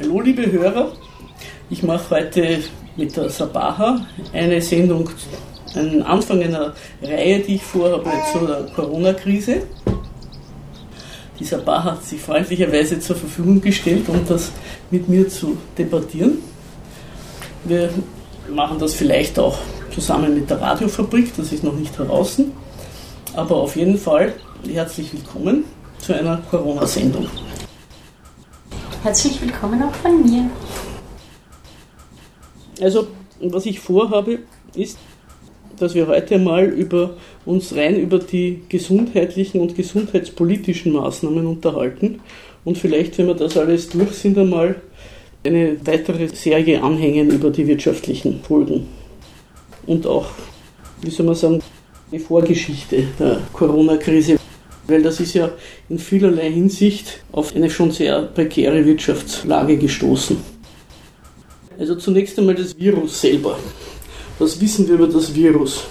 Hallo liebe Hörer, ich mache heute mit der Sabaha eine Sendung, einen Anfang einer Reihe, die ich vorhabe zur Corona-Krise. Die Sabaha hat sich freundlicherweise zur Verfügung gestellt, um das mit mir zu debattieren. Wir machen das vielleicht auch zusammen mit der Radiofabrik, das ist noch nicht heraus. Aber auf jeden Fall herzlich willkommen zu einer Corona-Sendung. Herzlich willkommen auch von mir. Also, was ich vorhabe, ist, dass wir heute mal über uns rein über die gesundheitlichen und gesundheitspolitischen Maßnahmen unterhalten. Und vielleicht, wenn wir das alles durch sind, einmal eine weitere Serie anhängen über die wirtschaftlichen Folgen. Und auch, wie soll man sagen, die Vorgeschichte der Corona-Krise weil das ist ja in vielerlei Hinsicht auf eine schon sehr prekäre Wirtschaftslage gestoßen. Also zunächst einmal das Virus selber. Was wissen wir über das Virus?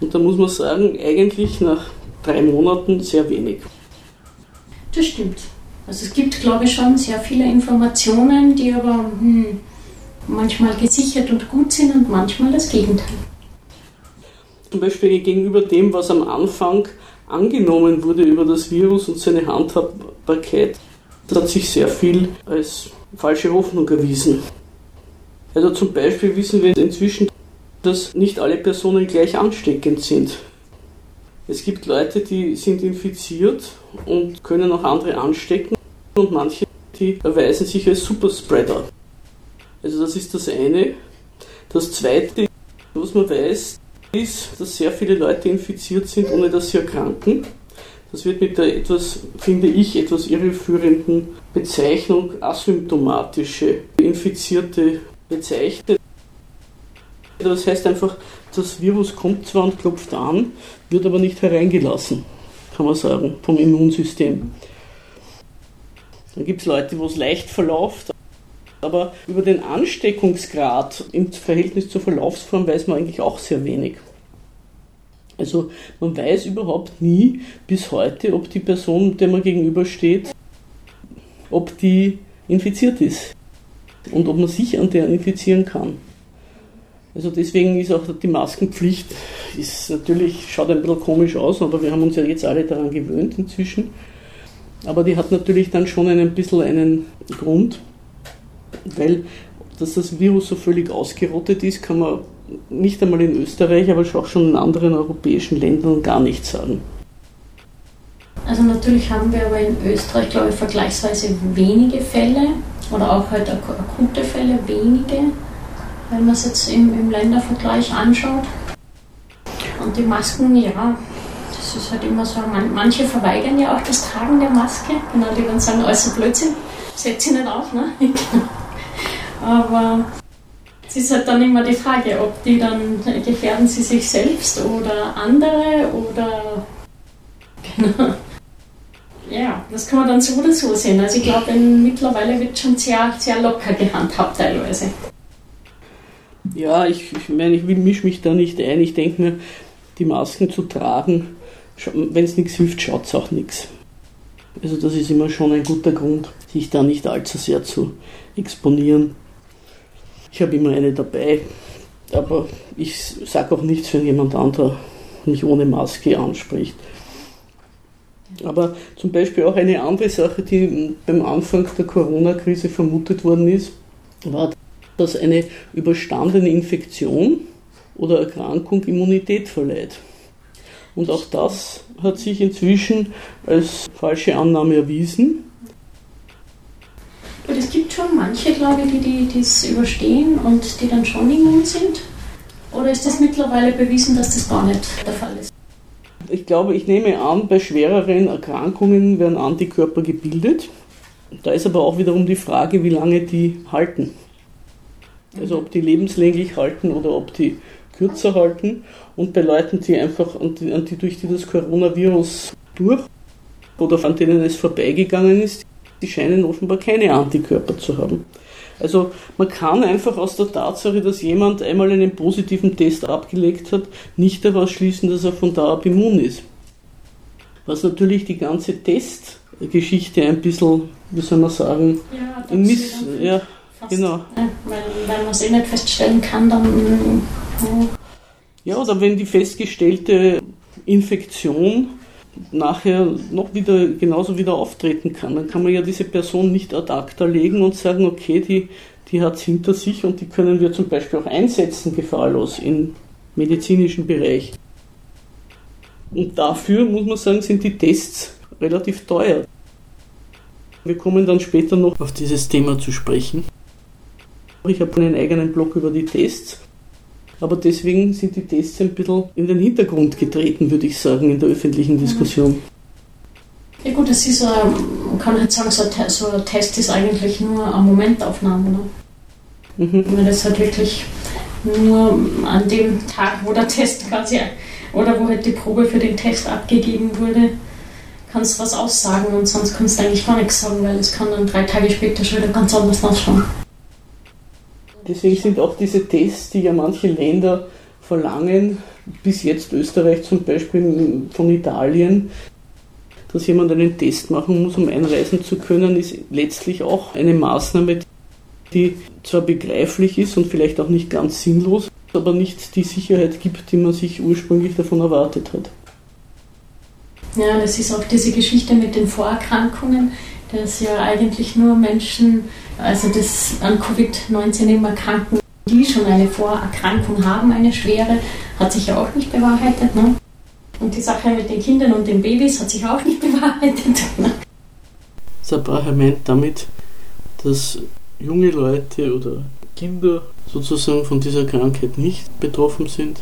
Und da muss man sagen, eigentlich nach drei Monaten sehr wenig. Das stimmt. Also es gibt, glaube ich, schon sehr viele Informationen, die aber hm, manchmal gesichert und gut sind und manchmal das Gegenteil. Zum Beispiel gegenüber dem, was am Anfang angenommen wurde über das Virus und seine Handhabbarkeit, das hat sich sehr viel als falsche Hoffnung erwiesen. Also zum Beispiel wissen wir inzwischen, dass nicht alle Personen gleich ansteckend sind. Es gibt Leute, die sind infiziert und können auch andere anstecken und manche, die erweisen sich als Superspreader. Also das ist das eine. Das zweite, was man weiß, ist, dass sehr viele Leute infiziert sind, ohne dass sie erkranken. Das wird mit der etwas, finde ich, etwas irreführenden Bezeichnung asymptomatische Infizierte bezeichnet. Das heißt einfach, das Virus kommt zwar und klopft an, wird aber nicht hereingelassen, kann man sagen, vom Immunsystem. Dann gibt es Leute, wo es leicht verläuft, aber über den Ansteckungsgrad im Verhältnis zur Verlaufsform weiß man eigentlich auch sehr wenig. Also man weiß überhaupt nie bis heute, ob die Person, der man gegenübersteht, ob die infiziert ist und ob man sich an der infizieren kann. Also deswegen ist auch die Maskenpflicht, ist natürlich, schaut ein bisschen komisch aus, aber wir haben uns ja jetzt alle daran gewöhnt inzwischen. Aber die hat natürlich dann schon ein bisschen einen Grund, weil dass das Virus so völlig ausgerottet ist, kann man nicht einmal in Österreich, aber auch schon in anderen europäischen Ländern gar nicht sagen. Also natürlich haben wir aber in Österreich, glaube ich, vergleichsweise wenige Fälle oder auch halt akute Fälle wenige, wenn man es jetzt im, im Ländervergleich anschaut. Und die Masken, ja, das ist halt immer so, manche verweigern ja auch das Tragen der Maske, genau, die dann sagen, alles Blödsinn, setz sie nicht auf, ne? Aber es ist halt dann immer die Frage, ob die dann gefährden sie sich selbst oder andere oder genau. Ja, das kann man dann so oder so sehen. Also ich glaube, mittlerweile wird schon sehr, sehr locker gehandhabt teilweise. Ja, ich, ich meine, ich mische mich da nicht ein. Ich denke mir, die Masken zu tragen, wenn es nichts hilft, schaut es auch nichts. Also das ist immer schon ein guter Grund, sich da nicht allzu sehr zu exponieren. Ich habe immer eine dabei, aber ich sage auch nichts, wenn jemand anderer mich ohne Maske anspricht. Aber zum Beispiel auch eine andere Sache, die beim Anfang der Corona-Krise vermutet worden ist, war, dass eine überstandene Infektion oder Erkrankung Immunität verleiht. Und auch das hat sich inzwischen als falsche Annahme erwiesen. Und es gibt schon manche, glaube ich, die, das überstehen und die dann schon immun sind. Oder ist das mittlerweile bewiesen, dass das gar nicht der Fall ist? Ich glaube, ich nehme an, bei schwereren Erkrankungen werden Antikörper gebildet. Da ist aber auch wiederum die Frage, wie lange die halten. Also ob die lebenslänglich halten oder ob die kürzer halten. Und bei Leuten, die einfach an die, an die durch die das Coronavirus durch oder an denen es vorbeigegangen ist, die scheinen offenbar keine Antikörper zu haben. Also man kann einfach aus der Tatsache, dass jemand einmal einen positiven Test abgelegt hat, nicht daraus schließen, dass er von da ab immun ist. Was natürlich die ganze Test, Geschichte ein bisschen, wie soll man sagen, Ja, in Miss, ja, genau. Ja, weil, weil man es eh nicht feststellen kann, dann. Ja. Ja, oder wenn die festgestellte Infektion nachher noch wieder genauso wieder auftreten kann, dann kann man ja diese Person nicht ad acta legen und sagen, okay, die, die hat es hinter sich und die können wir zum Beispiel auch einsetzen, gefahrlos im medizinischen Bereich. Und dafür, muss man sagen, sind die Tests relativ teuer. Wir kommen dann später noch auf dieses Thema zu sprechen. Ich habe einen eigenen Blog über die Tests aber deswegen sind die Tests ein bisschen in den Hintergrund getreten, würde ich sagen, in der öffentlichen Diskussion. Ja gut, das ist, ähm, man kann halt sagen, so ein, so ein Test ist eigentlich nur eine Momentaufnahme. Ne? Mhm. Wenn man das halt wirklich nur an dem Tag, wo der Test quasi, oder wo halt die Probe für den Test abgegeben wurde, kannst du was aussagen und sonst kannst du eigentlich gar nichts sagen, weil es kann dann drei Tage später schon wieder ganz anders ausschauen. Deswegen sind auch diese Tests, die ja manche Länder verlangen, bis jetzt Österreich zum Beispiel von Italien, dass jemand einen Test machen muss, um einreisen zu können, ist letztlich auch eine Maßnahme, die zwar begreiflich ist und vielleicht auch nicht ganz sinnlos, aber nicht die Sicherheit gibt, die man sich ursprünglich davon erwartet hat. Ja, das ist auch diese Geschichte mit den Vorerkrankungen, dass ja eigentlich nur Menschen, also das an Covid-19 eben erkranken, die schon eine Vorerkrankung haben, eine schwere, hat sich ja auch nicht bewahrheitet. Ne? Und die Sache mit den Kindern und den Babys hat sich auch nicht bewahrheitet. Ne? Meint damit, dass junge Leute oder Kinder sozusagen von dieser Krankheit nicht betroffen sind,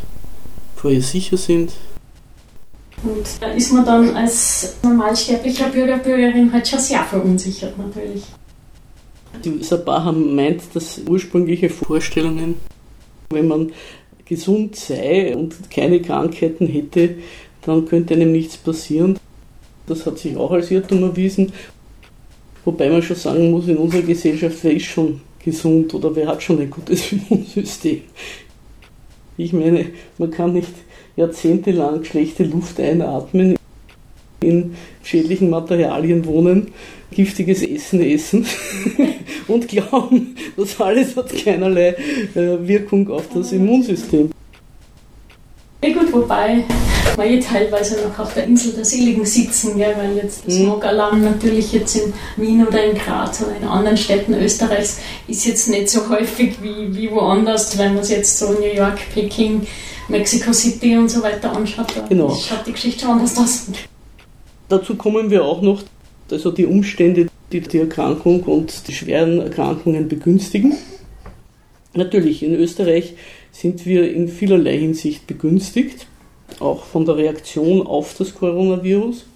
vor ihr sicher sind. Und da ist man dann als normalsterblicher Bürger, Bürgerin halt schon sehr verunsichert natürlich. Die Sabraha meint, dass ursprüngliche Vorstellungen, wenn man gesund sei und keine Krankheiten hätte, dann könnte einem nichts passieren. Das hat sich auch als Irrtum erwiesen. Wobei man schon sagen muss, in unserer Gesellschaft, wer ist schon gesund oder wer hat schon ein gutes Immunsystem? Ich meine, man kann nicht jahrzehntelang schlechte Luft einatmen, in schädlichen Materialien wohnen, giftiges Essen essen und glauben, das alles hat keinerlei äh, Wirkung auf das Immunsystem. Ja gut, wobei wir eh teilweise noch auf der Insel der Seligen sitzen, gell, weil jetzt das Mhm. Smogalarm natürlich jetzt in Wien oder in Graz oder in anderen Städten Österreichs ist jetzt nicht so häufig wie, wie woanders, wenn man es jetzt so New York, Peking, Mexico City und so weiter anschaut. Da Genau. schaut die Geschichte schon anders aus. Dazu kommen wir auch noch, also die Umstände, die die Erkrankung und die schweren Erkrankungen begünstigen. Natürlich, in Österreich sind wir in vielerlei Hinsicht begünstigt, auch von der Reaktion auf das Coronavirus.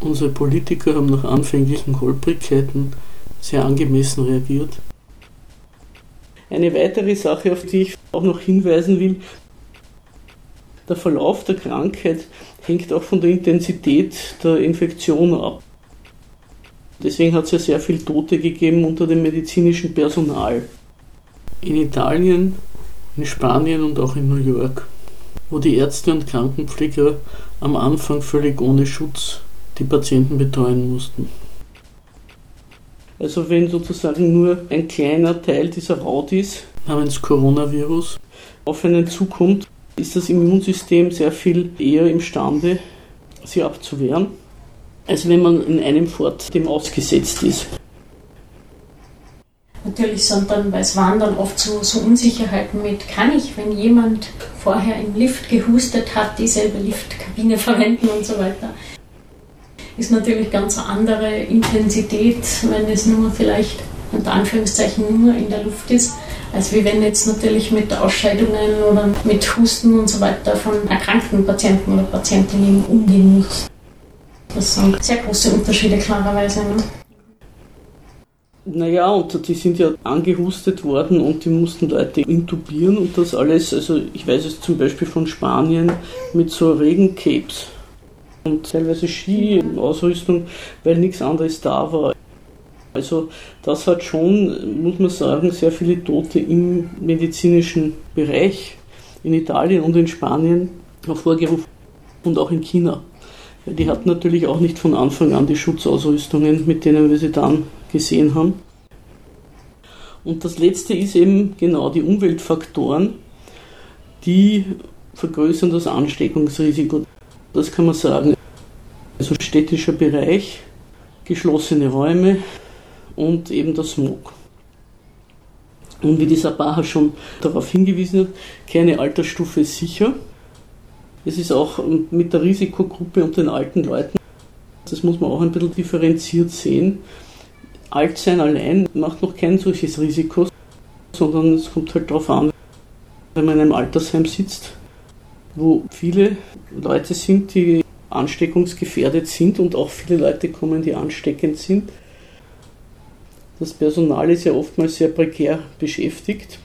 Unsere Politiker haben nach anfänglichen Holprigkeiten sehr angemessen reagiert. Eine weitere Sache, auf die ich auch noch hinweisen will, der Verlauf der Krankheit hängt auch von der Intensität der Infektion ab. Deswegen hat es ja sehr viel Tote gegeben unter dem medizinischen Personal. In Italien, in Spanien und auch in New York, wo die Ärzte und Krankenpfleger am Anfang völlig ohne Schutz die Patienten betreuen mussten. Also wenn sozusagen nur ein kleiner Teil dieser Raudis namens Coronavirus auf einen zukommt, ist das Immunsystem sehr viel eher imstande, sie abzuwehren, als wenn man in einem Fort dem ausgesetzt ist. Natürlich sind dann, weil es waren dann oft so, so Unsicherheiten mit, kann ich, wenn jemand vorher im Lift gehustet hat, dieselbe Liftkabine verwenden und so weiter. Ist natürlich ganz eine andere Intensität, wenn es nur vielleicht unter Anführungszeichen nur in der Luft ist, als wie wenn jetzt natürlich mit Ausscheidungen oder mit Husten und so weiter von erkrankten Patienten oder Patientinnen umgehen muss. Das sind sehr große Unterschiede klarerweise. Ne? Naja, und die sind ja angehustet worden und die mussten Leute intubieren und das alles, also ich weiß es zum Beispiel von Spanien mit so Regencapes und teilweise Ski-Ausrüstung, weil nichts anderes da war. Also das hat schon, muss man sagen, sehr viele Tote im medizinischen Bereich in Italien und in Spanien hervorgerufen und auch in China. Die hatten natürlich auch nicht von Anfang an die Schutzausrüstungen, mit denen wir sie dann gesehen haben. Und das letzte ist eben genau die Umweltfaktoren, die vergrößern das Ansteckungsrisiko. Das kann man sagen. Also städtischer Bereich, geschlossene Räume und eben der Smog. Und wie die Sabaha schon darauf hingewiesen hat, keine Altersstufe ist sicher. Es ist auch mit der Risikogruppe und den alten Leuten, das muss man auch ein bisschen differenziert sehen. Alt sein allein macht noch kein solches Risiko, sondern es kommt halt darauf an, wenn man in einem Altersheim sitzt, wo viele Leute sind, die ansteckungsgefährdet sind und auch viele Leute kommen, die ansteckend sind. Das Personal ist ja oftmals sehr prekär beschäftigt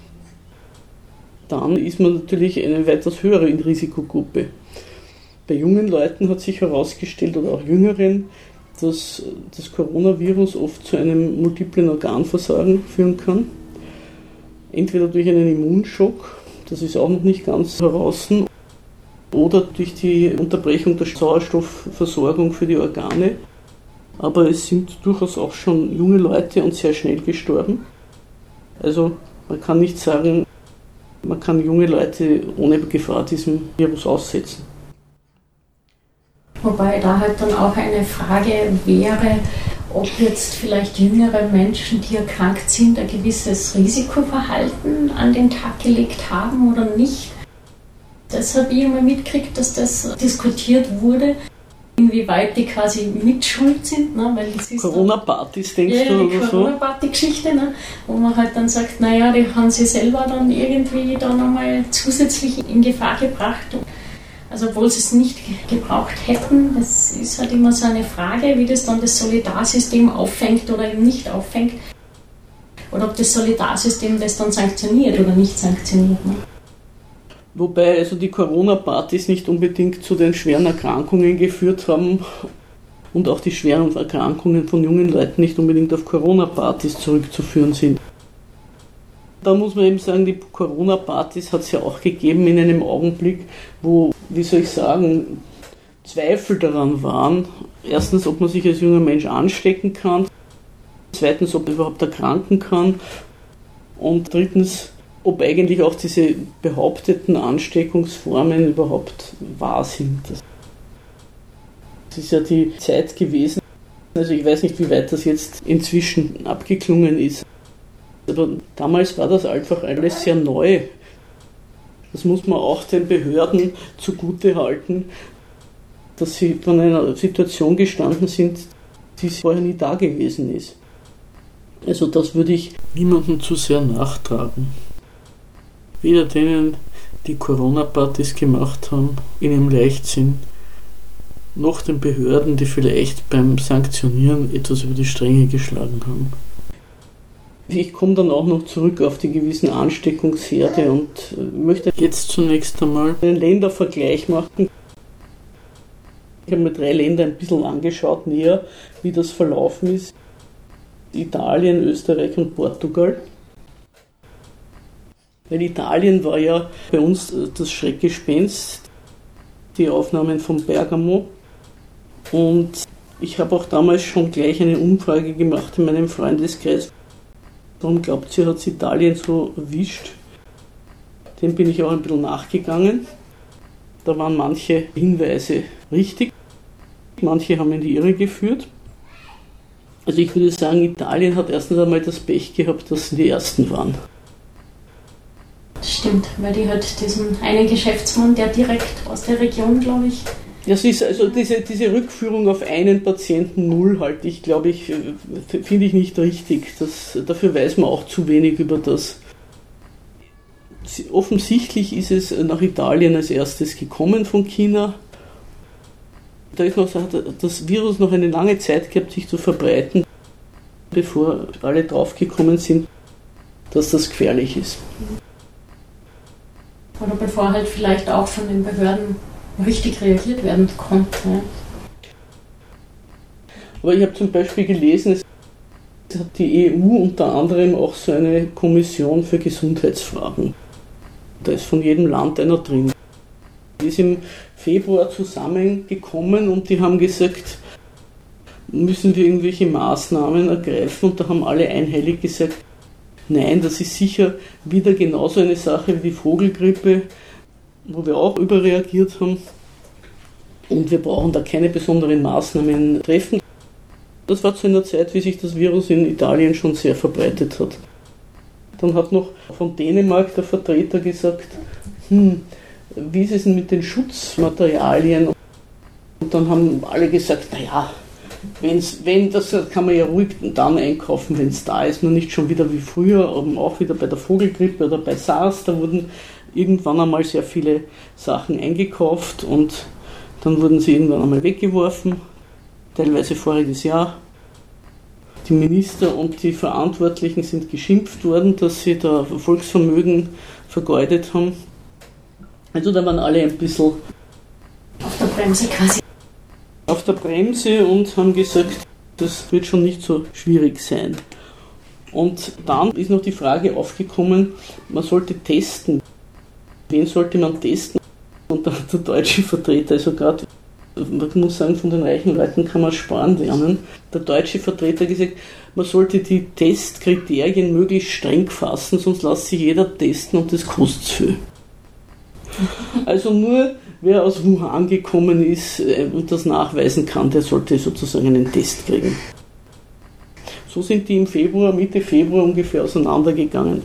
dann ist man natürlich eine weitaus höhere Risikogruppe. Bei jungen Leuten hat sich herausgestellt, oder auch jüngeren, dass das Coronavirus oft zu einem multiplen Organversagen führen kann. Entweder durch einen Immunschock, das ist auch noch nicht ganz heraus, oder durch die Unterbrechung der Sauerstoffversorgung für die Organe. Aber es sind durchaus auch schon junge Leute und sehr schnell gestorben. Also man kann nicht sagen, man kann junge Leute ohne Gefahr diesem Virus aussetzen. Wobei da halt dann auch eine Frage wäre, ob jetzt vielleicht jüngere Menschen, die erkrankt sind, ein gewisses Risikoverhalten an den Tag gelegt haben oder nicht. Das habe ich immer mitgekriegt, dass das diskutiert wurde, inwieweit die quasi mitschuld sind. Ne? Corona-Partys, denkst ja, du, oder so? Corona-Party-Geschichte, ne? wo man halt dann sagt, naja, die haben sie selber dann irgendwie da nochmal zusätzlich in Gefahr gebracht. Also obwohl sie es nicht gebraucht hätten, das ist halt immer so eine Frage, wie das dann das Solidarsystem auffängt oder eben nicht auffängt. Oder ob das Solidarsystem das dann sanktioniert oder nicht sanktioniert. Ne? Wobei also die Corona-Partys nicht unbedingt zu den schweren Erkrankungen geführt haben und auch die schweren Erkrankungen von jungen Leuten nicht unbedingt auf Corona-Partys zurückzuführen sind. Da muss man eben sagen, die Corona-Partys hat es ja auch gegeben in einem Augenblick, wo, wie soll ich sagen, Zweifel daran waren. Erstens, ob man sich als junger Mensch anstecken kann. Zweitens, ob man überhaupt erkranken kann. Und drittens, ob eigentlich auch diese behaupteten Ansteckungsformen überhaupt wahr sind. Das ist ja die Zeit gewesen. Also ich weiß nicht, wie weit das jetzt inzwischen abgeklungen ist. Aber damals war das einfach alles sehr neu. Das muss man auch den Behörden zugute halten, dass sie von einer Situation gestanden sind, die vorher nie da gewesen ist. Also das würde ich niemandem zu sehr nachtragen weder denen, die Corona-Partys gemacht haben, in ihrem Leichtsinn, noch den Behörden, die vielleicht beim Sanktionieren etwas über die Stränge geschlagen haben. Ich komme dann auch noch zurück auf die gewissen Ansteckungsherde und äh, möchte jetzt zunächst einmal einen Ländervergleich machen. Ich habe mir drei Länder ein bisschen angeschaut, näher, wie das verlaufen ist. Italien, Österreich und Portugal. Weil Italien war ja bei uns äh, das Schreckgespenst, die Aufnahmen von Bergamo. Und ich habe auch damals schon gleich eine Umfrage gemacht in meinem Freundeskreis. Warum glaubt ihr, hat es Italien so erwischt? Dem bin ich auch ein bisschen nachgegangen. Da waren manche Hinweise richtig, manche haben in die Irre geführt. Also ich würde sagen, Italien hat erstens einmal das Pech gehabt, dass sie die Ersten waren. Stimmt, weil die halt diesen einen Geschäftsmann, der direkt aus der Region, glaube ich. Das ist also diese, diese Rückführung auf einen Patienten null halte ich, glaube ich, finde ich nicht richtig. Das, dafür weiß man auch zu wenig über das. Offensichtlich ist es nach Italien als erstes gekommen von China. Da ist noch, hat das Virus noch eine lange Zeit gehabt, sich zu verbreiten, bevor alle draufgekommen sind, dass das gefährlich ist. Oder bevor halt vielleicht auch von den Behörden richtig reagiert werden konnte. Aber ich habe zum Beispiel gelesen, es hat die EU unter anderem auch so eine Kommission für Gesundheitsfragen. Da ist von jedem Land einer drin. ist im Februar zusammengekommen und die haben gesagt, müssen wir irgendwelche Maßnahmen ergreifen und da haben alle einhellig gesagt, nein, das ist sicher wieder genauso eine Sache wie die Vogelgrippe, wo wir auch überreagiert haben und wir brauchen da keine besonderen Maßnahmen treffen. Das war zu einer Zeit, wie sich das Virus in Italien schon sehr verbreitet hat. Dann hat noch von Dänemark der Vertreter gesagt, hm, wie ist es denn mit den Schutzmaterialien? Und dann haben alle gesagt, naja, wenn's, wenn, das kann man ja ruhig dann einkaufen, wenn es da ist, nur nicht schon wieder wie früher, auch wieder bei der Vogelgrippe oder bei SARS, da wurden irgendwann einmal sehr viele Sachen eingekauft und dann wurden sie irgendwann einmal weggeworfen, teilweise voriges Jahr. Die Minister und die Verantwortlichen sind geschimpft worden, dass sie da Volksvermögen vergeudet haben. Also da waren alle ein bisschen auf der Bremse quasi. Auf der Bremse und haben gesagt, das wird schon nicht so schwierig sein. Und dann ist noch die Frage aufgekommen, man sollte testen. Wen sollte man testen? Und da hat der deutsche Vertreter, also gerade, man muss sagen, von den reichen Leuten kann man sparen lernen. Der deutsche Vertreter gesagt, man sollte die Testkriterien möglichst streng fassen, sonst lässt sich jeder testen und das kostet viel. Also nur wer aus Wuhan gekommen ist äh, und das nachweisen kann, der sollte sozusagen einen Test kriegen. So sind die im Februar, Mitte Februar ungefähr auseinandergegangen.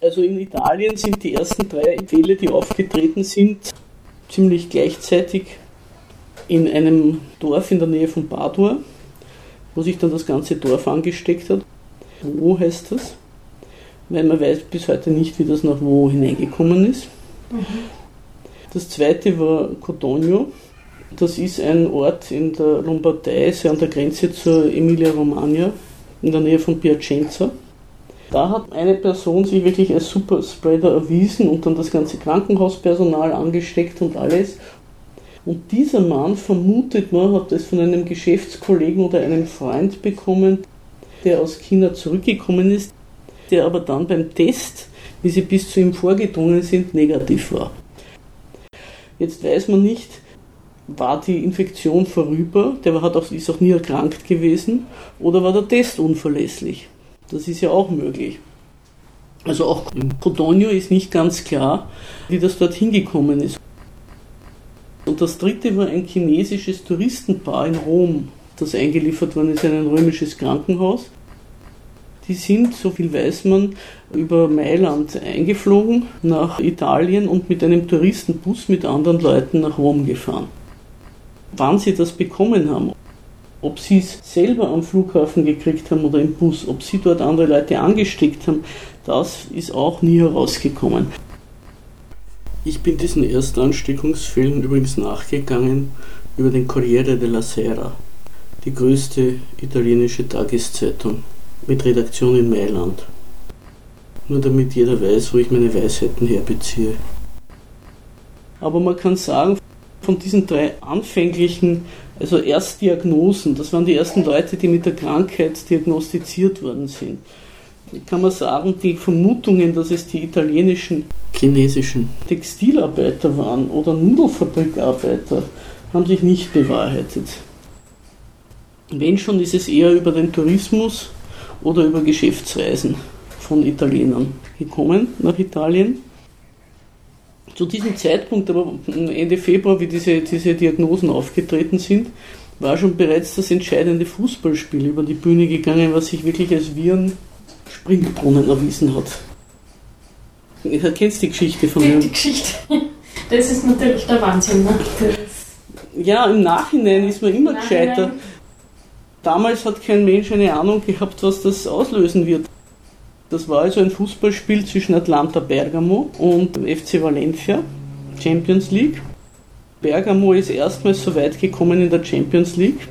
Also in Italien sind die ersten drei Fälle, die aufgetreten sind, ziemlich gleichzeitig in einem Dorf in der Nähe von Padua, wo sich dann das ganze Dorf angesteckt hat. Wo heißt das? weil man weiß bis heute nicht, wie das nach wo hineingekommen ist. Mhm. Das zweite war Cotogno. Das ist ein Ort in der Lombardei, sehr an der Grenze zur Emilia-Romagna, in der Nähe von Piacenza. Da hat eine Person sich wirklich als Superspreader erwiesen und dann das ganze Krankenhauspersonal angesteckt und alles. Und dieser Mann, vermutet man, hat es von einem Geschäftskollegen oder einem Freund bekommen, der aus China zurückgekommen ist, der aber dann beim Test, wie sie bis zu ihm vorgedrungen sind, negativ war. Jetzt weiß man nicht, war die Infektion vorüber, der hat auch, ist auch nie erkrankt gewesen, oder war der Test unverlässlich? Das ist ja auch möglich. Also auch in Codogno ist nicht ganz klar, wie das dort hingekommen ist. Und das dritte war ein chinesisches Touristenpaar in Rom, das eingeliefert worden ist in ein römisches Krankenhaus. Die sind, so viel weiß man, über Mailand eingeflogen nach Italien und mit einem Touristenbus mit anderen Leuten nach Rom gefahren. Wann sie das bekommen haben, ob sie es selber am Flughafen gekriegt haben oder im Bus, ob sie dort andere Leute angesteckt haben, das ist auch nie herausgekommen. Ich bin diesen Erstansteckungsfällen übrigens nachgegangen über den Corriere della Sera, die größte italienische Tageszeitung mit Redaktion in Mailand. Nur damit jeder weiß, wo ich meine Weisheiten herbeziehe. Aber man kann sagen, von diesen drei anfänglichen, also Erstdiagnosen, das waren die ersten Leute, die mit der Krankheit diagnostiziert worden sind, kann man sagen, die Vermutungen, dass es die italienischen, chinesischen Textilarbeiter waren oder Nudelfabrikarbeiter, haben sich nicht bewahrheitet. Wenn schon, ist es eher über den Tourismus oder über Geschäftsreisen von Italienern gekommen nach Italien. Zu diesem Zeitpunkt, aber Ende Februar, wie diese, diese Diagnosen aufgetreten sind, war schon bereits das entscheidende Fußballspiel über die Bühne gegangen, was sich wirklich als Viren Springbrunnen erwiesen hat. Du kennst die Geschichte von mir. Die Geschichte. Das ist natürlich der Wahnsinn. Ne? Ja, im Nachhinein ist man immer gescheiter. Damals hat kein Mensch eine Ahnung gehabt, was das auslösen wird. Das war also ein Fußballspiel zwischen Atlanta Bergamo und FC Valencia, Champions League. Bergamo ist erstmals so weit gekommen in der Champions League.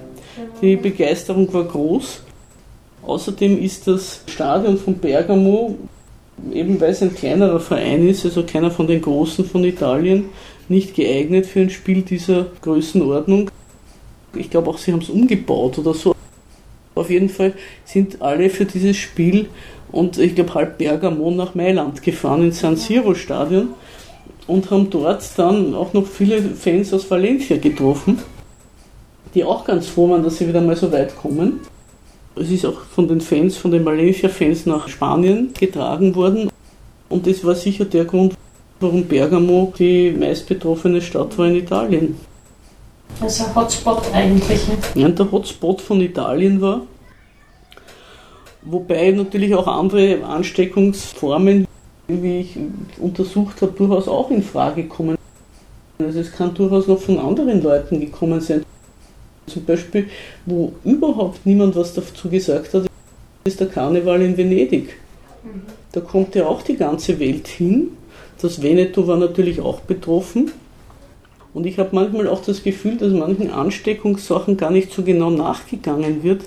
Die Begeisterung war groß. Außerdem ist das Stadion von Bergamo, eben weil es ein kleinerer Verein ist, also keiner von den Großen von Italien, nicht geeignet für ein Spiel dieser Größenordnung. Ich glaube auch, sie haben es umgebaut oder so. Auf jeden Fall sind alle für dieses Spiel und ich glaube halb Bergamo nach Mailand gefahren ins San Siro Stadion. und haben dort dann auch noch viele Fans aus Valencia getroffen, die auch ganz froh waren, dass sie wieder mal so weit kommen. Es ist auch von den Fans, von den Valencia-Fans nach Spanien getragen worden. Und das war sicher der Grund, warum Bergamo die meistbetroffene Stadt war in Italien. Also ein Hotspot eigentlich. Ja, der Hotspot von Italien war. Wobei natürlich auch andere Ansteckungsformen, wie ich untersucht habe, durchaus auch in Frage kommen. Also es kann durchaus noch von anderen Leuten gekommen sein. Zum Beispiel, wo überhaupt niemand was dazu gesagt hat, ist der Karneval in Venedig. Mhm. Da kommt ja auch die ganze Welt hin. Das Veneto war natürlich auch betroffen. Und ich habe manchmal auch das Gefühl, dass manchen Ansteckungssachen gar nicht so genau nachgegangen wird,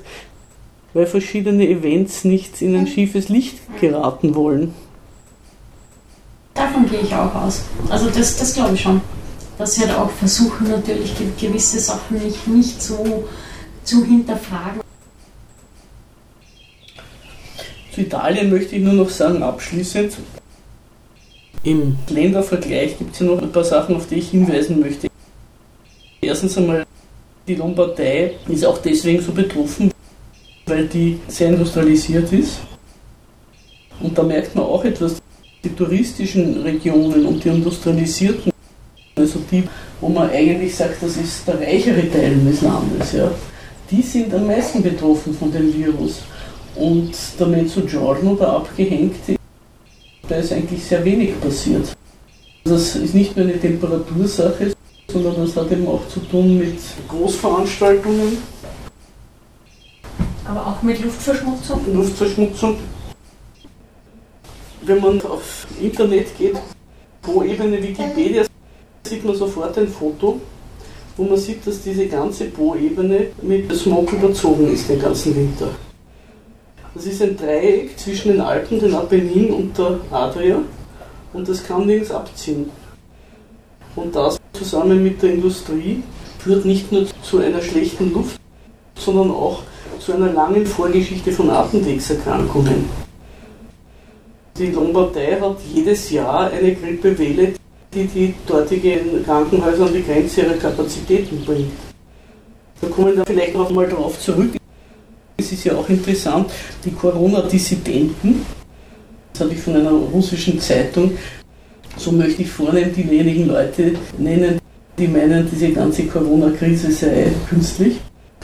weil verschiedene Events nicht in ein schiefes Licht geraten wollen. Davon gehe ich auch aus. Also das, das glaube ich schon. Dass sie halt auch versuchen, natürlich gewisse Sachen nicht, nicht so zu hinterfragen. Zu Italien möchte ich nur noch sagen, abschließend, im Ländervergleich gibt es ja noch ein paar Sachen, auf die ich hinweisen möchte. Erstens einmal, die Lombardei ist auch deswegen so betroffen, weil die sehr industrialisiert ist. Und da merkt man auch etwas, die touristischen Regionen und die industrialisierten, also die, wo man eigentlich sagt, das ist der reichere Teil des Landes, ja, die sind am meisten betroffen von dem Virus. Und der Mezzogiorno, der abgehängte, da ist eigentlich sehr wenig passiert. Das ist nicht nur eine Temperatursache, sondern das hat eben auch zu tun mit Großveranstaltungen. Aber auch mit Luftverschmutzung? Luftverschmutzung. Wenn man auf Internet geht, pro Ebene Wikipedia, sieht man sofort ein Foto, wo man sieht, dass diese ganze Po-Ebene mit Smog überzogen ist den ganzen Winter. Das ist ein Dreieck zwischen den Alpen, den Apenninen und der Adria und das kann nirgends abziehen. Und das zusammen mit der Industrie führt nicht nur zu einer schlechten Luft, sondern auch zu einer langen Vorgeschichte von Atemwegserkrankungen. Die Lombardei hat jedes Jahr eine Grippewelle, die die dortigen Krankenhäuser an die Grenze ihrer Kapazitäten bringt. Da kommen wir vielleicht noch einmal darauf zurück. Es ist ja auch interessant, die Corona-Dissidenten, das habe ich von einer russischen Zeitung, so möchte ich vornehm die wenigen Leute nennen, die meinen, diese ganze Corona-Krise sei künstlich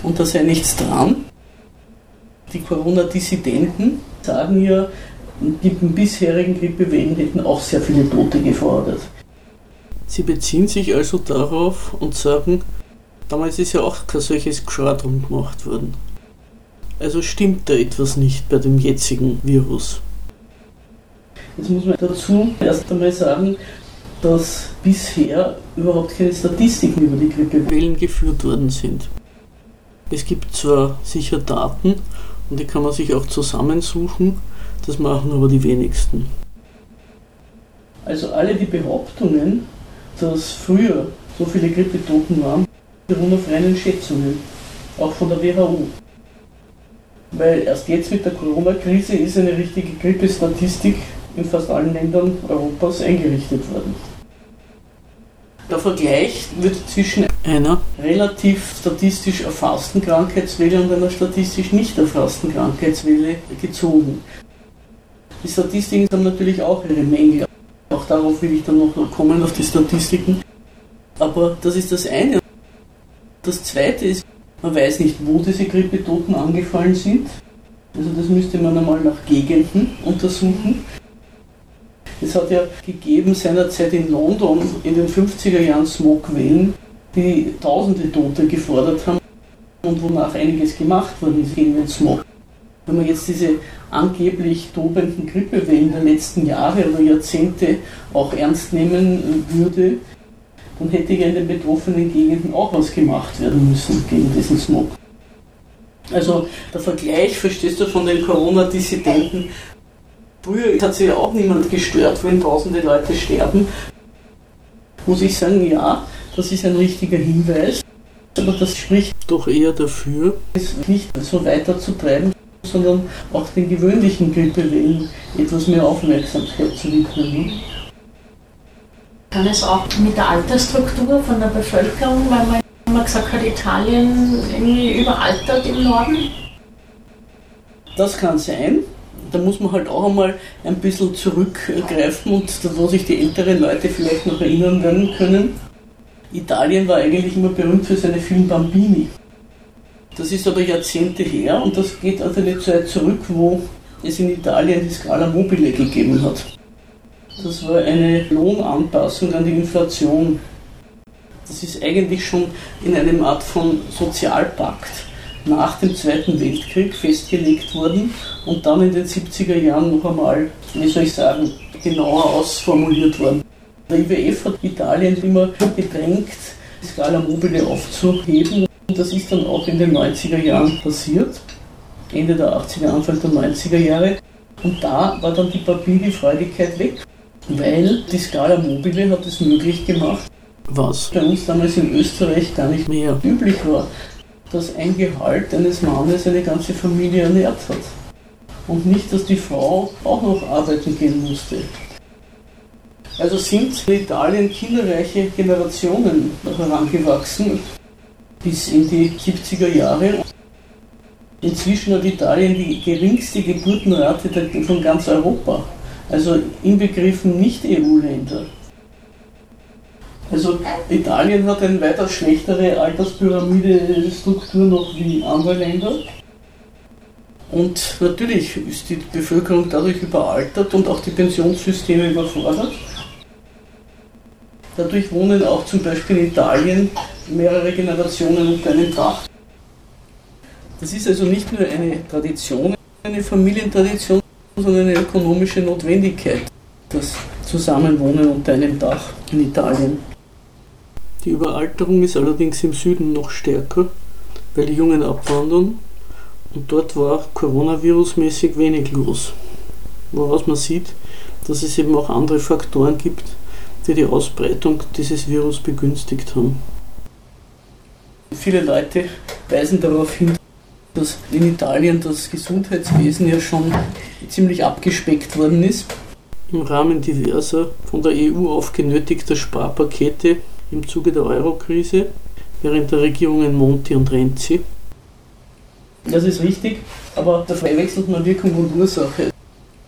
und da sei nichts dran. Die Corona-Dissidenten sagen ja, die bisherigen Grippewellen hätten auch sehr viele Tote gefordert. Sie beziehen sich also darauf und sagen, damals ist ja auch kein solches Geschrei drum gemacht worden. Also stimmt da etwas nicht bei dem jetzigen Virus. Jetzt muss man dazu erst einmal sagen, dass bisher überhaupt keine Statistiken über die Grippewellen geführt worden sind. Es gibt zwar sicher Daten und die kann man sich auch zusammensuchen, das machen aber die wenigsten. Also alle die Behauptungen, dass früher so viele Grippetoten waren, beruhen auf reinen Schätzungen, auch von der WHO. Weil erst jetzt mit der Corona-Krise ist eine richtige Grippestatistik in fast allen Ländern Europas eingerichtet worden. Der Vergleich wird zwischen einer relativ statistisch erfassten Krankheitswelle und einer statistisch nicht erfassten Krankheitswelle gezogen. Die Statistiken haben natürlich auch ihre Mängel. Auch darauf will ich dann noch kommen, auf die Statistiken. Aber das ist das eine. Das zweite ist, man weiß nicht, wo diese Grippetoten angefallen sind. Also das müsste man einmal nach Gegenden untersuchen. Es hat ja gegeben seinerzeit in London in den 50er Jahren Smogwellen, die tausende Tote gefordert haben und wonach einiges gemacht worden ist gegen den Smog. Wenn man jetzt diese angeblich tobenden Grippewellen der letzten Jahre oder Jahrzehnte auch ernst nehmen würde, dann hätte ja in den betroffenen Gegenden auch was gemacht werden müssen gegen diesen Smog. Also der Vergleich, verstehst du, von den Corona-Dissidenten, früher hat sich ja auch niemand gestört, wenn tausende Leute sterben. Muss ich sagen, ja, das ist ein richtiger Hinweis, aber das spricht doch eher dafür, es nicht so weiter zu treiben, sondern auch den gewöhnlichen Grippewellen etwas mehr Aufmerksamkeit zu widmen. Kann es auch mit der Altersstruktur von der Bevölkerung, weil man immer gesagt hat, Italien irgendwie überaltert im Norden? Das kann sein. Da muss man halt auch einmal ein bisschen zurückgreifen und wo sich die älteren Leute vielleicht noch erinnern werden können. Italien war eigentlich immer berühmt für seine vielen Bambini. Das ist aber Jahrzehnte her und das geht auf eine Zeit zurück, wo es in Italien die Scala Mobile gegeben hat. Das war eine Lohnanpassung an die Inflation. Das ist eigentlich schon in einem Art von Sozialpakt nach dem Zweiten Weltkrieg festgelegt worden und dann in den 70er Jahren noch einmal, wie soll ich sagen, genauer ausformuliert worden. Der IWF hat Italien immer gedrängt, die Scala Mobile aufzuheben und das ist dann auch in den 90er Jahren passiert, Ende der 80er, Anfang der 90er Jahre. Und da war dann die Papierfreudigkeit weg, weil die Scala Mobile hat es möglich gemacht, was bei uns damals in Österreich gar nicht mehr üblich war, dass ein Gehalt eines Mannes eine ganze Familie ernährt hat. Und nicht, dass die Frau auch noch arbeiten gehen musste. Also sind in Italien kinderreiche Generationen herangewachsen bis in die 70er Jahre. Inzwischen hat Italien die geringste Geburtenrate von ganz Europa, also inbegriffen Nicht-EU-Länder. Also Italien hat eine weitaus schlechtere Alterspyramide-Struktur noch wie andere Länder. Und natürlich ist die Bevölkerung dadurch überaltert und auch die Pensionssysteme überfordert. Dadurch wohnen auch zum Beispiel in Italien mehrere Generationen unter einem Dach. Das ist also nicht nur eine Tradition, eine Familientradition, sondern eine ökonomische Notwendigkeit, das Zusammenwohnen unter einem Dach in Italien. Die Überalterung ist allerdings im Süden noch stärker, weil die Jungen abwandern und dort war Coronavirus-mäßig wenig los. Woraus man sieht, dass es eben auch andere Faktoren gibt, die die Ausbreitung dieses Virus begünstigt haben. Viele Leute weisen darauf hin, dass in Italien das Gesundheitswesen ja schon ziemlich abgespeckt worden ist. Im Rahmen diverser von der EU aufgenötigter Sparpakete im Zuge der Eurokrise während der Regierungen Monti und Renzi. Das ist richtig, aber da verwechselt man Wirkung und Ursache.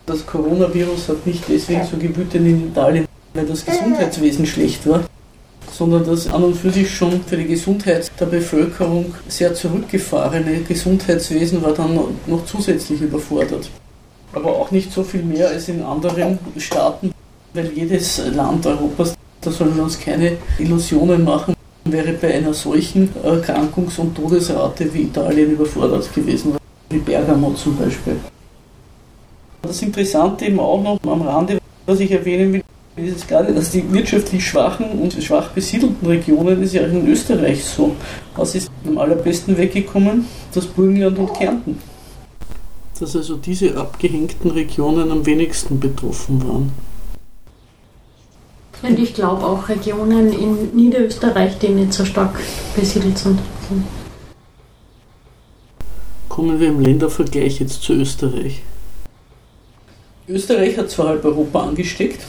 Das Coronavirus hat nicht deswegen so gewütet in Italien, weil das Gesundheitswesen schlecht war, sondern das an und für sich schon für die Gesundheit der Bevölkerung sehr zurückgefahrene Gesundheitswesen war dann noch zusätzlich überfordert. Aber auch nicht so viel mehr als in anderen Staaten, weil jedes Land Europas, da sollen wir uns keine Illusionen machen, wäre bei einer solchen Erkrankungs- und Todesrate wie Italien überfordert gewesen, wie Bergamo zum Beispiel. Das Interessante eben auch noch am Rande, was ich erwähnen will, ist gerade, dass die wirtschaftlich schwachen und schwach besiedelten Regionen ist ja auch in Österreich so. Was ist am allerbesten weggekommen? Das Burgenland und Kärnten. Dass also diese abgehängten Regionen am wenigsten betroffen waren. Und ich glaube auch Regionen in Niederösterreich, die nicht so stark besiedelt sind. Kommen wir im Ländervergleich jetzt zu Österreich. Österreich hat zwar halb Europa angesteckt,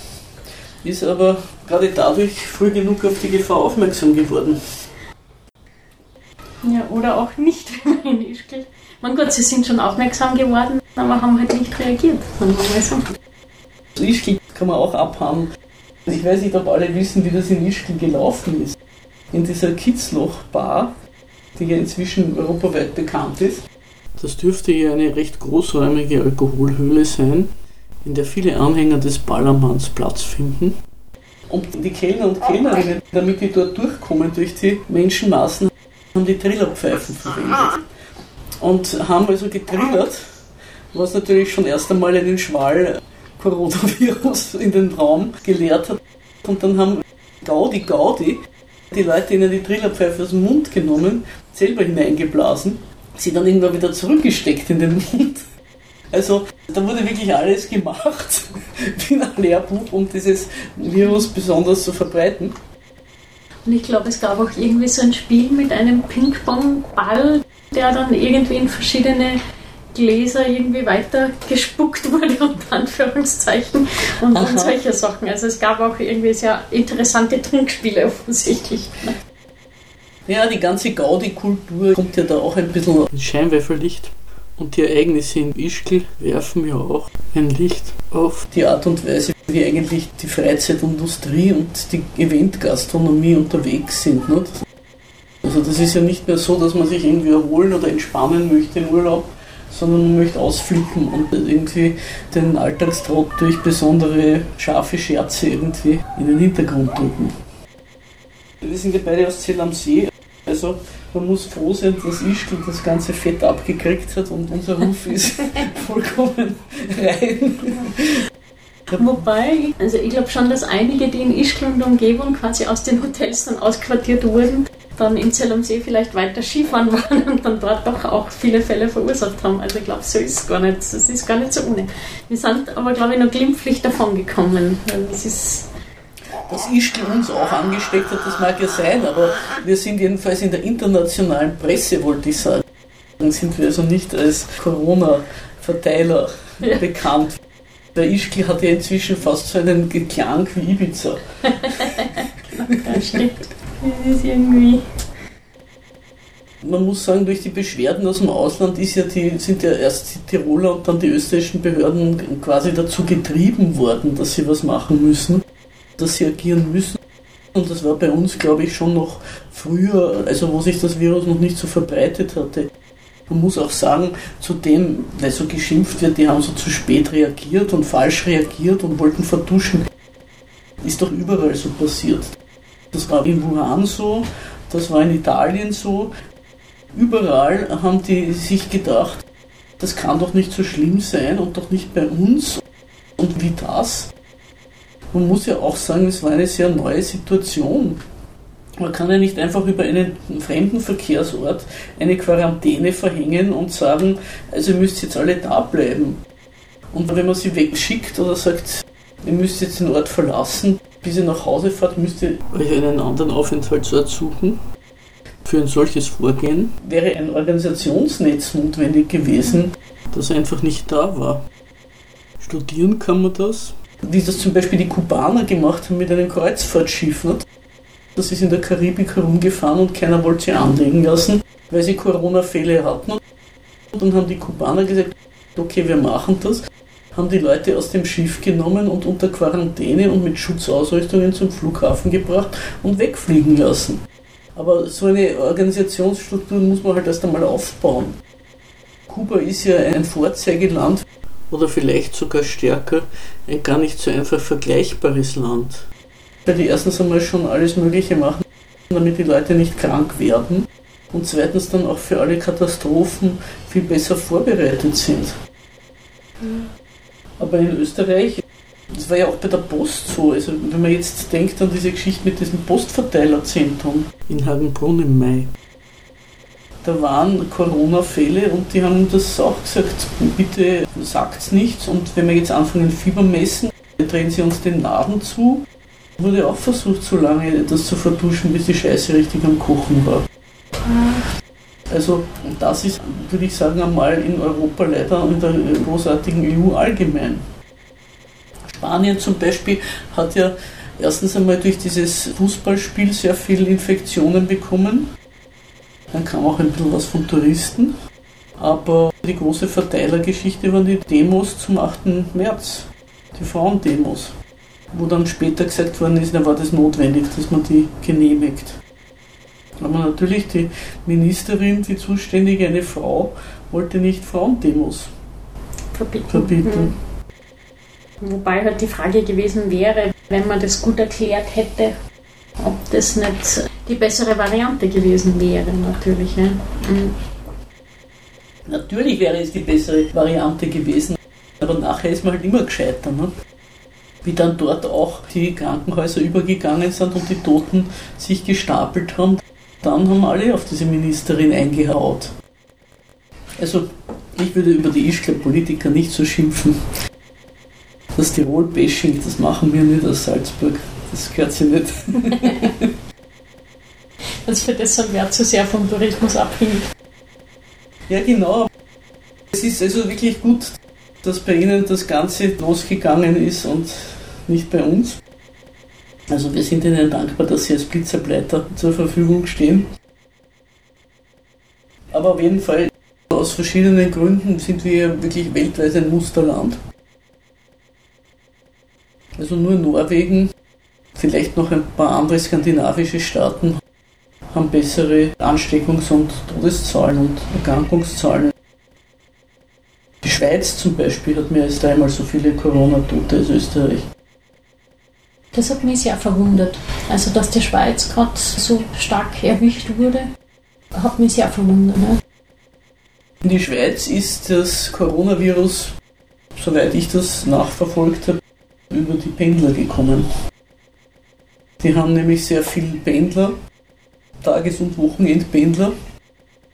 ist aber gerade dadurch früh genug auf die Gefahr aufmerksam geworden. Ja, oder auch nicht, wenn man in Ischgl. Mein Gott, sie sind schon aufmerksam geworden, aber haben halt nicht reagiert, wir mal so. Ischgl kann man auch abhaben. Ich weiß nicht, ob alle wissen, wie das in Ischgl gelaufen ist. In dieser Kitzloch-Bar, die ja inzwischen europaweit bekannt ist. Das dürfte ja eine recht großräumige Alkoholhöhle sein, in der viele Anhänger des Ballermanns Platz finden. Und die Kellner und Kellnerinnen, damit die dort durchkommen durch die Menschenmassen, haben die Trillerpfeifen verwendet. Und haben also getrillert, was natürlich schon erst einmal einen Schwall Coronavirus in den Raum geleert hat. Und dann haben Gaudi Gaudi die Leute ihnen die Trillerpfeife aus dem Mund genommen, selber hineingeblasen, sie dann irgendwann wieder zurückgesteckt in den Mund. Also da wurde wirklich alles gemacht, wie ein Lehrbuch, um dieses Virus besonders zu verbreiten. Und ich glaube, es gab auch irgendwie so ein Spiel mit einem Ping-Pong-Ball, der dann irgendwie in verschiedene Gläser irgendwie weiter gespuckt wurde, unter Anführungszeichen, und, und solche Sachen. Also es gab auch irgendwie sehr interessante Trinkspiele offensichtlich. Ja, die ganze Gaudi-Kultur kommt ja da auch ein bisschen ins Scheinwerferlicht. Und die Ereignisse in Ischgl werfen ja auch ein Licht auf die Art und Weise, wie eigentlich die Freizeitindustrie und die Eventgastronomie unterwegs sind. Nicht? Also das ist ja nicht mehr so, dass man sich irgendwie erholen oder entspannen möchte im Urlaub, sondern man möchte ausflippen und irgendwie den Alltagstrott durch besondere scharfe Scherze irgendwie in den Hintergrund drücken. Wir sind ja beide aus Zell am See, also man muss froh sein, dass Ischgl das ganze Fett abgekriegt hat und unser Ruf ist vollkommen rein. Wobei, also ich glaube schon, dass einige, die in Ischgl und Umgebung quasi aus den Hotels dann ausquartiert wurden, dann in Zell am See vielleicht weiter Skifahren waren und dann dort doch auch viele Fälle verursacht haben. Also ich glaube, so ist es gar nicht. Das ist gar nicht so ohne. Wir sind aber, glaube ich, noch glimpflich davon gekommen. Das ist dass Ischgl uns auch angesteckt hat, das mag ja sein, aber wir sind jedenfalls in der internationalen Presse, wollte ich sagen. Dann sind wir also nicht als Corona-Verteiler ja. bekannt. Der Ischgl hat ja inzwischen fast so einen Geklang wie Ibiza. ja, stimmt. Das ist irgendwie man muss sagen, durch die Beschwerden aus dem Ausland ist ja die, sind ja erst die Tiroler und dann die österreichischen Behörden quasi dazu getrieben worden, dass sie was machen müssen dass sie agieren müssen. Und das war bei uns, glaube ich, schon noch früher, also wo sich das Virus noch nicht so verbreitet hatte. Man muss auch sagen, zudem, weil so geschimpft wird, die haben so zu spät reagiert und falsch reagiert und wollten vertuschen. Ist doch überall so passiert. Das war in Wuhan so, das war in Italien so. Überall haben die sich gedacht, das kann doch nicht so schlimm sein und doch nicht bei uns. Und wie das? Man muss ja auch sagen, es war eine sehr neue Situation. Man kann ja nicht einfach über einen fremden Verkehrsort eine Quarantäne verhängen und sagen, also ihr müsst jetzt alle da bleiben. Und wenn man sie wegschickt oder sagt, ihr müsst jetzt den Ort verlassen, bis ihr nach Hause fahrt, müsst ihr euch einen anderen Aufenthaltsort suchen. Für ein solches Vorgehen wäre ein Organisationsnetz notwendig gewesen, das einfach nicht da war. Studieren kann man das, wie das zum Beispiel die Kubaner gemacht haben mit einem Kreuzfahrtschiff. Nicht? Das ist in der Karibik herumgefahren und keiner wollte sie anlegen lassen, weil sie Corona-Fälle hatten. Und dann haben die Kubaner gesagt, okay, wir machen das, haben die Leute aus dem Schiff genommen und unter Quarantäne und mit Schutzausrüstungen zum Flughafen gebracht und wegfliegen lassen. Aber so eine Organisationsstruktur muss man halt erst einmal aufbauen. Kuba ist ja ein Vorzeigeland oder vielleicht sogar stärker ein gar nicht so einfach vergleichbares Land. Weil die erstens einmal schon alles Mögliche machen, damit die Leute nicht krank werden und zweitens dann auch für alle Katastrophen viel besser vorbereitet sind. Aber in Österreich, das war ja auch bei der Post so, also wenn man jetzt denkt an diese Geschichte mit diesem Postverteilerzentrum in Hagenbrunn im Mai, da waren Corona-Fälle und die haben das auch gesagt, bitte sagt's nichts und wenn wir jetzt anfangen Fieber messen, drehen sie uns den Naden zu. Wurde auch versucht, so lange das zu verduschen, bis die Scheiße richtig am Kochen war. Also das ist, würde ich sagen, einmal in Europa leider und in der großartigen EU allgemein. Spanien zum Beispiel hat ja erstens einmal durch dieses Fußballspiel sehr viele Infektionen bekommen. Dann kam auch ein bisschen was von Touristen. Aber die große Verteilergeschichte waren die Demos zum 8. März, die Frauendemos, wo dann später gesagt worden ist, da war das notwendig, dass man die genehmigt. Aber natürlich die Ministerin, die zuständige, eine Frau, wollte nicht Frauendemos verbieten. verbieten. Mhm. Wobei halt die Frage gewesen wäre, wenn man das gut erklärt hätte, ob das nicht die bessere Variante gewesen wäre, natürlich. Ja. Mhm. Natürlich wäre es die bessere Variante gewesen, aber nachher ist man halt immer gescheitert. Ne? Wie dann dort auch die Krankenhäuser übergegangen sind und die Toten sich gestapelt haben, dann haben alle auf diese Ministerin eingehaut. Also, ich würde über die Ischgler Politiker nicht so schimpfen. Das Tirol-Bashing, das machen wir nicht aus Salzburg. Das gehört sich nicht. Das sind wir zu sehr vom Tourismus abhängig. Ja, genau. Es ist also wirklich gut, dass bei Ihnen das Ganze losgegangen ist und nicht bei uns. Also wir sind Ihnen dankbar, dass Sie als Blitzableiter zur Verfügung stehen. Aber auf jeden Fall, aus verschiedenen Gründen sind wir wirklich weltweit ein Musterland. Also nur Norwegen, vielleicht noch ein paar andere skandinavische Staaten haben bessere Ansteckungs- und Todeszahlen und Erkrankungszahlen. Die Schweiz zum Beispiel hat mehr als dreimal so viele Corona-Tote als Österreich. Das hat mich sehr verwundert. Also, dass die Schweiz gerade so stark erwischt wurde, hat mich sehr verwundert. Ne? In die Schweiz ist das Coronavirus, soweit ich das nachverfolgt habe, über die Pendler gekommen. Die haben nämlich sehr viele Pendler, Tages- und Wochenendpendler.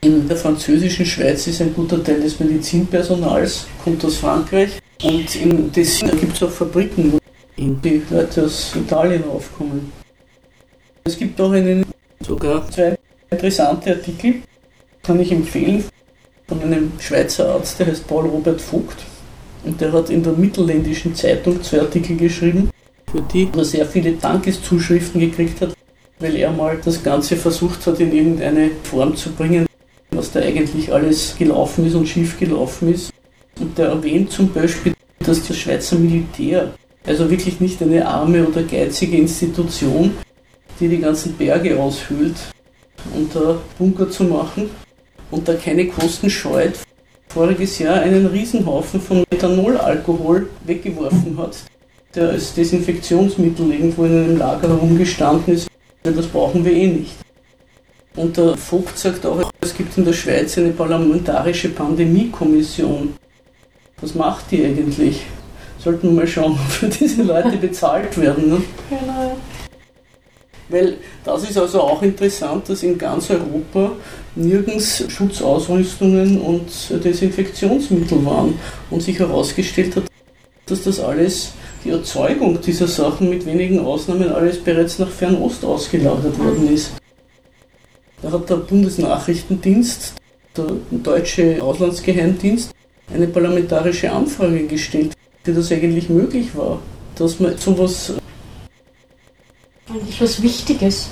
In der französischen Schweiz ist ein guter Teil des Medizinpersonals, kommt aus Frankreich. Und in Tessin gibt es auch Fabriken, wo die Leute aus Italien aufkommen. Es gibt auch einen, sogar zwei interessante Artikel, kann ich empfehlen, von einem Schweizer Arzt, der heißt Paul Robert Vogt. Und der hat in der Mittelländischen Zeitung zwei Artikel geschrieben, für die er sehr viele Dankeszuschriften gekriegt hat, weil er mal das Ganze versucht hat, in irgendeine Form zu bringen, was da eigentlich alles gelaufen ist und schief gelaufen ist. Und der erwähnt zum Beispiel, dass das Schweizer Militär, also wirklich nicht eine arme oder geizige Institution, die die ganzen Berge aushöhlt, um da Bunker zu machen und da keine Kosten scheut, voriges Jahr einen Riesenhaufen von Methanolalkohol weggeworfen hat, der als Desinfektionsmittel irgendwo in einem Lager herumgestanden ist. Das brauchen wir eh nicht. Und der Vogt sagt auch, es gibt in der Schweiz eine parlamentarische Pandemiekommission. Was macht die eigentlich? Sollten wir mal schauen, ob für diese Leute bezahlt werden. Ne? Genau. Weil das ist also auch interessant, dass in ganz Europa nirgends Schutzausrüstungen und Desinfektionsmittel waren und sich herausgestellt hat, dass das alles, die Erzeugung dieser Sachen mit wenigen Ausnahmen alles bereits nach Fernost ausgelagert worden ist. Da hat der Bundesnachrichtendienst, der deutsche Auslandsgeheimdienst, eine parlamentarische Anfrage gestellt, wie das eigentlich möglich war, dass man sowas eigentlich was Wichtiges.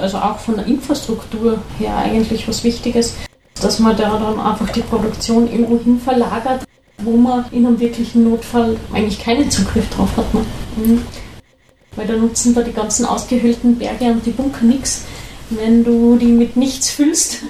Also auch von der Infrastruktur her eigentlich was Wichtiges, dass man da dann einfach die Produktion irgendwo hin verlagert, wo man in einem wirklichen Notfall eigentlich keinen Zugriff drauf hat. Ne? Mhm. Weil da nutzen da die ganzen ausgehöhlten Berge und die Bunker nichts, wenn du die mit nichts füllst.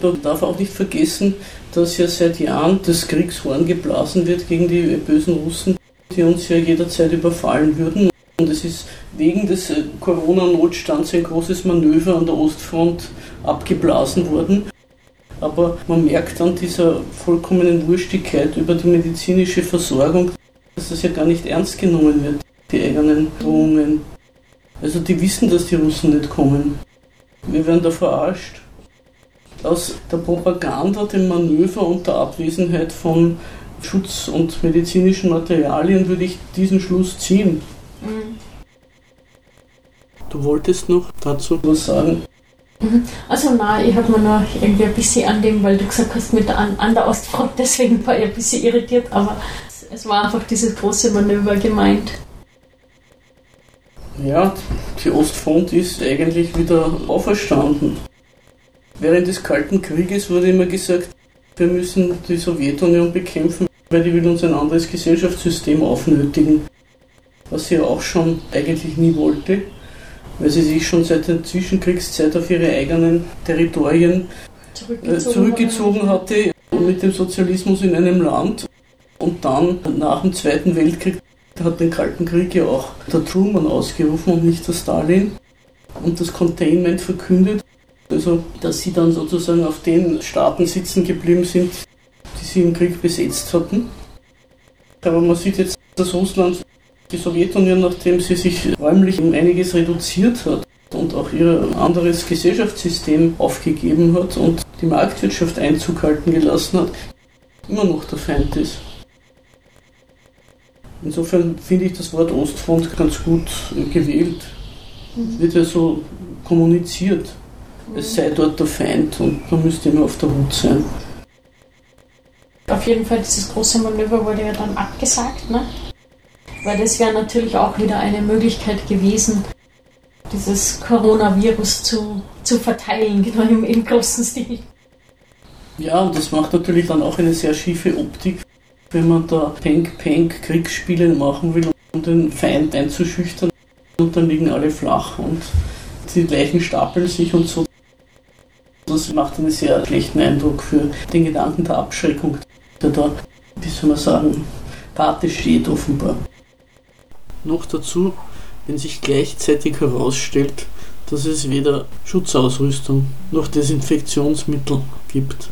Man darf auch nicht vergessen, dass ja seit Jahren das Kriegshorn geblasen wird gegen die bösen Russen, die uns ja jederzeit überfallen würden. Und es ist wegen des äh, Corona-Notstands ein großes Manöver an der Ostfront abgeblasen worden. Aber man merkt an dieser vollkommenen Wurstigkeit über die medizinische Versorgung, dass das ja gar nicht ernst genommen wird, die eigenen Drohungen. Also die wissen, dass die Russen nicht kommen. Wir werden da verarscht. Aus der Propaganda, dem Manöver und der Abwesenheit von Schutz- und medizinischen Materialien würde ich diesen Schluss ziehen. Mhm. Du wolltest noch dazu was sagen? Mhm. Also nein, ich habe mir noch irgendwie ein bisschen an dem, weil du gesagt hast mit der, an, der Ostfront, deswegen war ich ein bisschen irritiert, aber es war einfach dieses große Manöver gemeint. Ja, die Ostfront ist eigentlich wieder auferstanden. Während des Kalten Krieges wurde immer gesagt, wir müssen die Sowjetunion bekämpfen, weil die will uns ein anderes Gesellschaftssystem aufnötigen was sie auch schon eigentlich nie wollte, weil sie sich schon seit der Zwischenkriegszeit auf ihre eigenen Territorien zurückgezogen, äh, zurückgezogen hatte mit dem Sozialismus in einem Land. Und dann nach dem Zweiten Weltkrieg hat den Kalten Krieg ja auch der Truman ausgerufen und nicht der Stalin und das Containment verkündet. Also, dass sie dann sozusagen auf den Staaten sitzen geblieben sind, die sie im Krieg besetzt hatten. Aber man sieht jetzt, dass Russland die Sowjetunion, nachdem sie sich räumlich um einiges reduziert hat und auch ihr anderes Gesellschaftssystem aufgegeben hat und die Marktwirtschaft Einzug halten gelassen hat, immer noch der Feind ist. Insofern finde ich das Wort Ostfront ganz gut gewählt. Es wird ja so kommuniziert, es sei dort der Feind und man müsste immer auf der Hut sein. Auf jeden Fall, dieses große Manöver wurde ja dann abgesagt, ne? Weil das wäre natürlich auch wieder eine Möglichkeit gewesen, dieses Coronavirus zu, zu verteilen, genau im, im großen Stil. Ja, und das macht natürlich dann auch eine sehr schiefe Optik, wenn man da Pank-Pank-Kriegsspiele machen will, um den Feind einzuschüchtern und dann liegen alle flach und die Leichen stapeln sich und so. Das macht einen sehr schlechten Eindruck für den Gedanken der Abschreckung, der da, wie soll man sagen, Pate steht offenbar. Noch dazu, wenn sich gleichzeitig herausstellt, dass es weder Schutzausrüstung noch Desinfektionsmittel gibt.